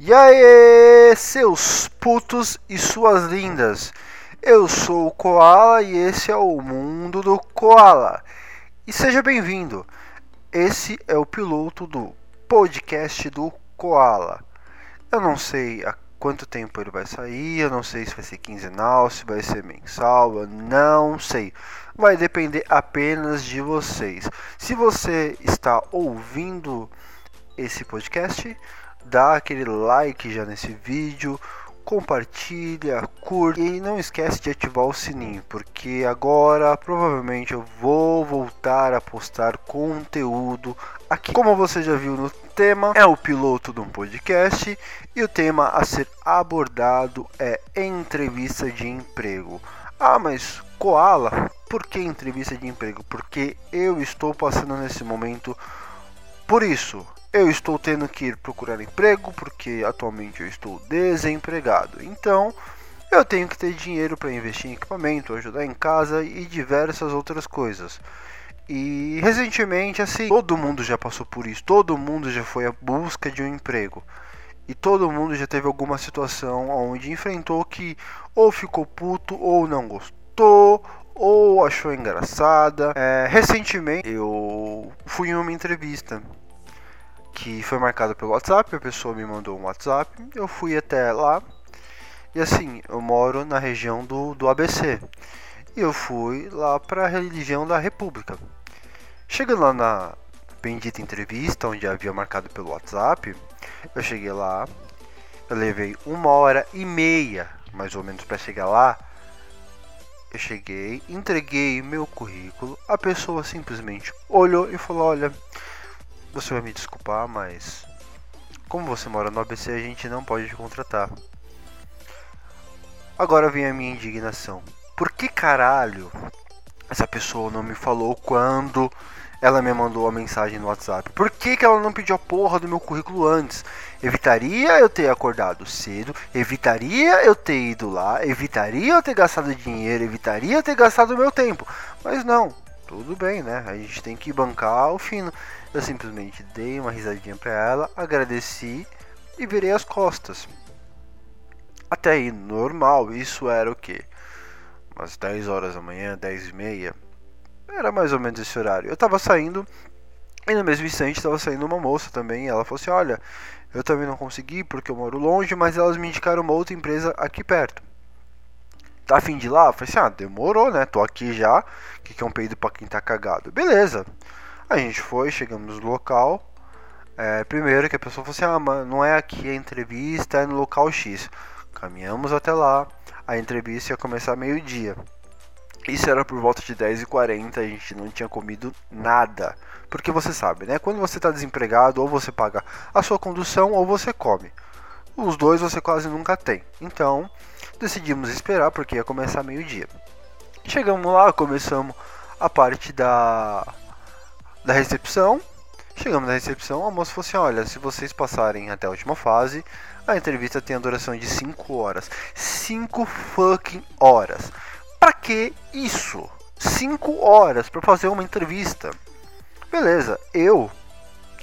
E aí, seus putos e suas lindas. Eu sou o Koala e esse é o mundo do Koala. E seja bem-vindo. Esse é o piloto do podcast do Koala. Eu não sei há quanto tempo ele vai sair, eu não sei se vai ser quinzenal, se vai ser mensal, eu não sei. Vai depender apenas de vocês. Se você está ouvindo esse podcast, dá aquele like já nesse vídeo, compartilha, curte e não esquece de ativar o sininho, porque agora provavelmente eu vou voltar a postar conteúdo aqui. Como você já viu no tema, é o piloto de um podcast e o tema a ser abordado é entrevista de emprego. Ah, mas Koala, por que entrevista de emprego? Porque eu estou passando nesse momento por isso. Eu estou tendo que ir procurar emprego porque atualmente eu estou desempregado. Então, eu tenho que ter dinheiro para investir em equipamento, ajudar em casa e diversas outras coisas. E recentemente, assim, todo mundo já passou por isso, todo mundo já foi à busca de um emprego. E todo mundo já teve alguma situação onde enfrentou que ou ficou puto ou não gostou ou achou engraçada. É, recentemente eu fui em uma entrevista que foi marcado pelo WhatsApp, a pessoa me mandou um WhatsApp, eu fui até lá. E assim, eu moro na região do, do ABC. E eu fui lá para a religião da República. Chegando lá na bendita entrevista, onde havia marcado pelo WhatsApp, eu cheguei lá, eu levei uma hora e meia, mais ou menos, para chegar lá. Eu cheguei, entreguei meu currículo, a pessoa simplesmente olhou e falou: Olha, você vai me desculpar, mas como você mora no ABC, a gente não pode te contratar. Agora vem a minha indignação. Por que caralho essa pessoa não me falou quando ela me mandou a mensagem no WhatsApp? Por que, que ela não pediu a porra do meu currículo antes? Evitaria eu ter acordado cedo, evitaria eu ter ido lá, evitaria eu ter gastado dinheiro, evitaria eu ter gastado meu tempo. Mas não, tudo bem, né? A gente tem que bancar o fino. Eu simplesmente dei uma risadinha para ela, agradeci e virei as costas. Até aí, normal, isso era o que? Umas 10 horas da manhã, 10 e meia. Era mais ou menos esse horário. Eu tava saindo e no mesmo instante estava saindo uma moça também. Ela falou assim: Olha, eu também não consegui porque eu moro longe, mas elas me indicaram uma outra empresa aqui perto. Tá afim de ir lá? Eu falei assim: Ah, demorou, né? Tô aqui já. Que, que é um peido pra quem tá cagado. Beleza. A gente foi, chegamos no local. É, primeiro que a pessoa falou assim: Ah, não é aqui a entrevista, é no local X. Caminhamos até lá. A entrevista ia começar meio-dia. Isso era por volta de 10h40, a gente não tinha comido nada. Porque você sabe, né? Quando você está desempregado, ou você paga a sua condução ou você come. Os dois você quase nunca tem. Então, decidimos esperar porque ia começar meio-dia. Chegamos lá, começamos a parte da da recepção. Chegamos na recepção, a moça falou assim: Olha, se vocês passarem até a última fase, a entrevista tem a duração de 5 horas. 5 fucking horas. Pra que isso? 5 horas para fazer uma entrevista. Beleza, eu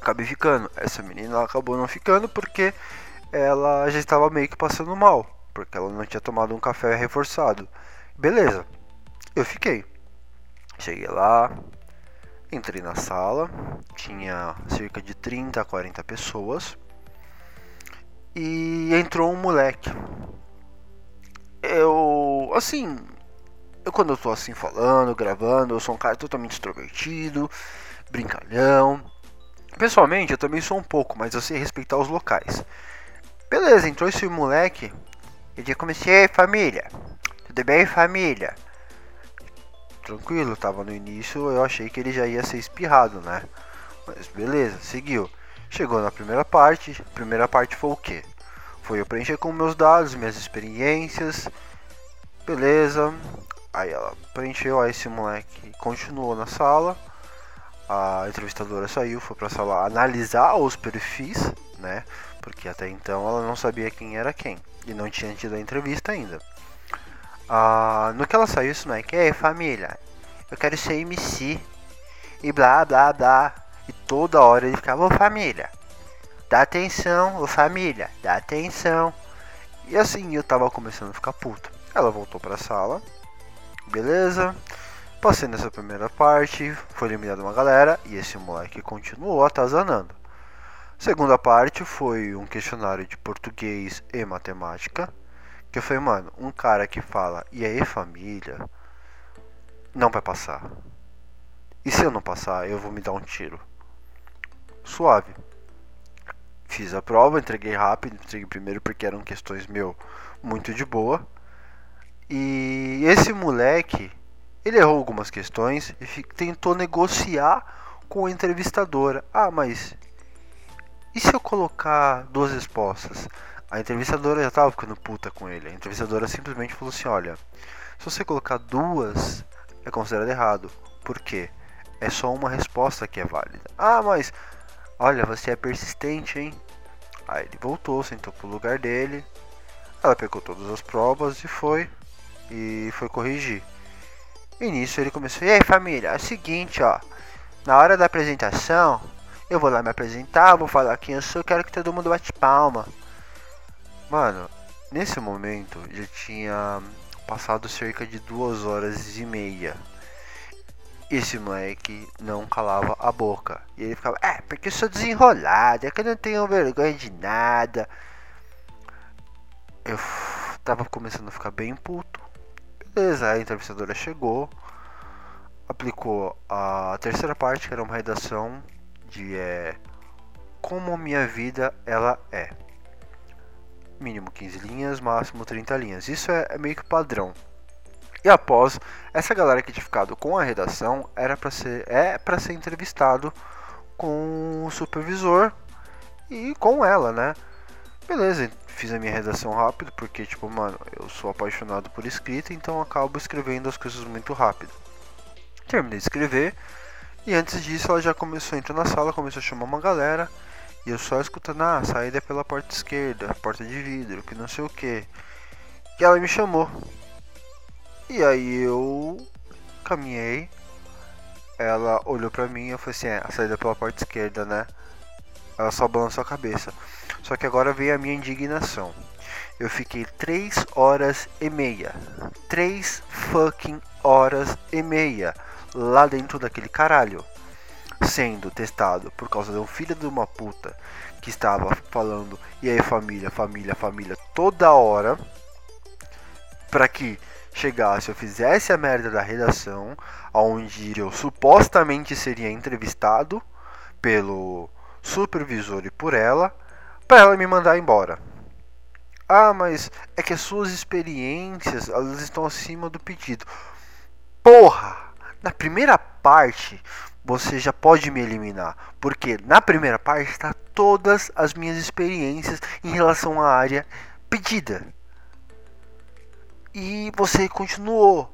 acabei ficando. Essa menina acabou não ficando porque ela já estava meio que passando mal. Porque ela não tinha tomado um café reforçado. Beleza, eu fiquei. Cheguei lá, Entrei na sala, tinha cerca de 30 a 40 pessoas e entrou um moleque. Eu, assim, eu quando eu tô assim falando, gravando, eu sou um cara totalmente extrovertido, brincalhão. Pessoalmente, eu também sou um pouco, mas eu sei respeitar os locais. Beleza, entrou esse moleque. E já comecei, família. Tudo bem, família? Tranquilo, tava no início, eu achei que ele já ia ser espirrado, né? Mas beleza, seguiu. Chegou na primeira parte, primeira parte foi o que? Foi eu preencher com meus dados, minhas experiências, beleza. Aí ela preencheu, aí esse moleque continuou na sala. A entrevistadora saiu, foi pra sala analisar os perfis, né? Porque até então ela não sabia quem era quem. E não tinha tido a entrevista ainda. Uh, no que ela saiu, isso moleque, ei família, eu quero ser MC. E blá blá blá. E toda hora ele ficava, ô família, dá atenção, ô família, dá atenção. E assim eu tava começando a ficar puto. Ela voltou pra sala, beleza. Passei nessa primeira parte, foi eliminada uma galera e esse moleque continuou atazanando. Segunda parte foi um questionário de português e matemática. Que foi, mano, um cara que fala, e aí família, não vai passar. E se eu não passar, eu vou me dar um tiro. Suave. Fiz a prova, entreguei rápido, entreguei primeiro porque eram questões meu muito de boa. E esse moleque, ele errou algumas questões e tentou negociar com a entrevistadora. Ah, mas e se eu colocar duas respostas? A entrevistadora já estava ficando puta com ele. A entrevistadora simplesmente falou assim: Olha, se você colocar duas, é considerado errado. Por quê? É só uma resposta que é válida. Ah, mas olha, você é persistente, hein? Aí ele voltou, sentou pro lugar dele. Ela pegou todas as provas e foi e foi corrigir. E nisso ele começou: "E aí, família, é o seguinte, ó. Na hora da apresentação, eu vou lá me apresentar, vou falar quem eu sou, quero que todo mundo bate palma." Mano, nesse momento já tinha passado cerca de duas horas e meia esse moleque não calava a boca. E ele ficava, é, porque eu sou desenrolado, é que eu não tenho vergonha de nada. Eu tava começando a ficar bem puto. Beleza, a entrevistadora chegou, aplicou a terceira parte, que era uma redação de é, como minha vida ela é. Mínimo 15 linhas, máximo 30 linhas. Isso é, é meio que padrão. E após essa galera que tinha ficado com a redação, era para ser é para ser entrevistado com o supervisor e com ela, né? Beleza, fiz a minha redação rápido porque tipo, mano, eu sou apaixonado por escrita, então acabo escrevendo as coisas muito rápido. Terminei de escrever e antes disso ela já começou a entrar na sala, começou a chamar uma galera e eu só escutando, ah, a saída é pela porta esquerda, porta de vidro, que não sei o que. E ela me chamou. E aí eu caminhei. Ela olhou pra mim e eu falei assim, é, a saída pela porta esquerda, né? Ela só balançou a cabeça. Só que agora veio a minha indignação. Eu fiquei 3 horas e meia. 3 fucking horas e meia lá dentro daquele caralho. Sendo testado por causa de um filho de uma puta que estava falando e aí família, família, família toda hora. Pra que chegasse, eu fizesse a merda da redação, onde eu supostamente seria entrevistado pelo supervisor e por ela, para ela me mandar embora. Ah, mas é que as suas experiências, elas estão acima do pedido. Porra! Na primeira parte, você já pode me eliminar, porque na primeira parte está todas as minhas experiências em relação à área pedida. E você continuou.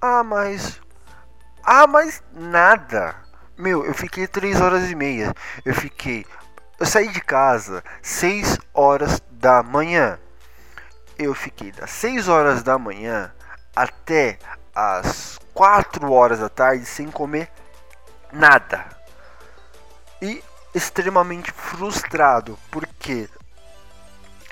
Ah, mas. Ah, mas nada. Meu, eu fiquei três horas e meia. Eu fiquei. Eu saí de casa 6 horas da manhã. Eu fiquei das 6 horas da manhã até as 4 horas da tarde sem comer nada. E extremamente frustrado, porque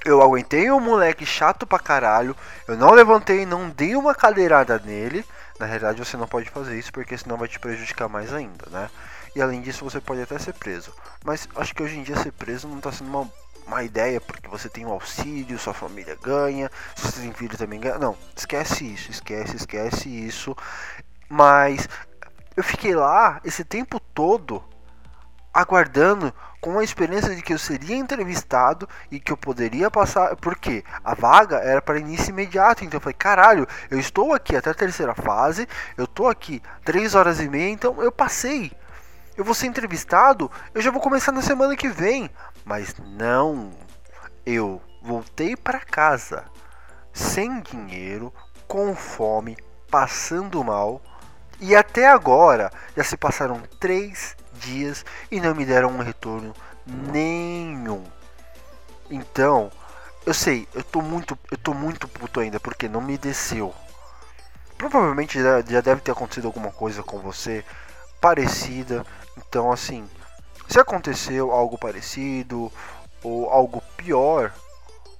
eu aguentei um moleque chato pra caralho. Eu não levantei, não dei uma cadeirada nele. Na realidade, você não pode fazer isso porque senão vai te prejudicar mais ainda, né? E além disso, você pode até ser preso. Mas acho que hoje em dia ser preso não tá sendo uma, uma ideia porque você tem um auxílio, sua família ganha, se você tem filho também ganha. Não, esquece isso, esquece, esquece isso. Mas eu fiquei lá esse tempo todo aguardando com a experiência de que eu seria entrevistado e que eu poderia passar, porque a vaga era para início imediato, então eu falei, caralho, eu estou aqui até a terceira fase, eu estou aqui três horas e meia, então eu passei. Eu vou ser entrevistado, eu já vou começar na semana que vem, mas não. Eu voltei para casa sem dinheiro, com fome, passando mal, e até agora já se passaram três dias e não me deram um retorno nenhum. Então, eu sei, eu tô muito, eu tô muito puto ainda porque não me desceu. Provavelmente já, já deve ter acontecido alguma coisa com você parecida. Então, assim, Se aconteceu algo parecido ou algo pior,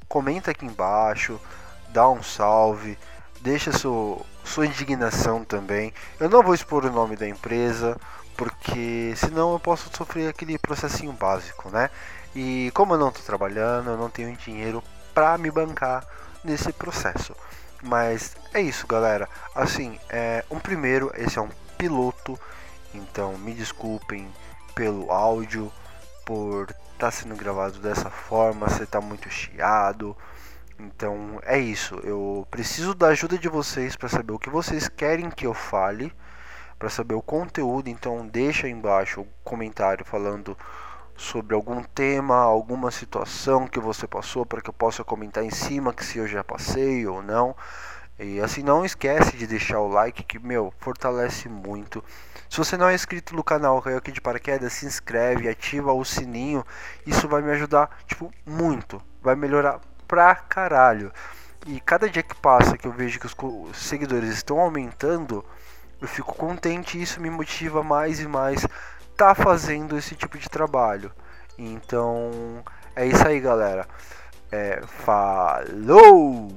comenta aqui embaixo, dá um salve, deixa sua, sua indignação também. Eu não vou expor o nome da empresa, porque senão eu posso sofrer aquele processinho básico, né? E como eu não estou trabalhando, eu não tenho dinheiro para me bancar nesse processo. Mas é isso, galera. Assim, é um primeiro, esse é um piloto, então me desculpem pelo áudio, por estar tá sendo gravado dessa forma, você está muito chiado. Então é isso. Eu preciso da ajuda de vocês para saber o que vocês querem que eu fale, para saber o conteúdo. Então deixa aí embaixo o comentário falando sobre algum tema, alguma situação que você passou para que eu possa comentar em cima que se eu já passei ou não. E assim não esquece de deixar o like que meu fortalece muito. Se você não é inscrito no canal Caiu aqui de paraquedas, se inscreve, ativa o sininho. Isso vai me ajudar tipo muito, vai melhorar pra caralho. E cada dia que passa que eu vejo que os seguidores estão aumentando, eu fico contente e isso me motiva mais e mais tá fazendo esse tipo de trabalho. Então é isso aí, galera. É, falou!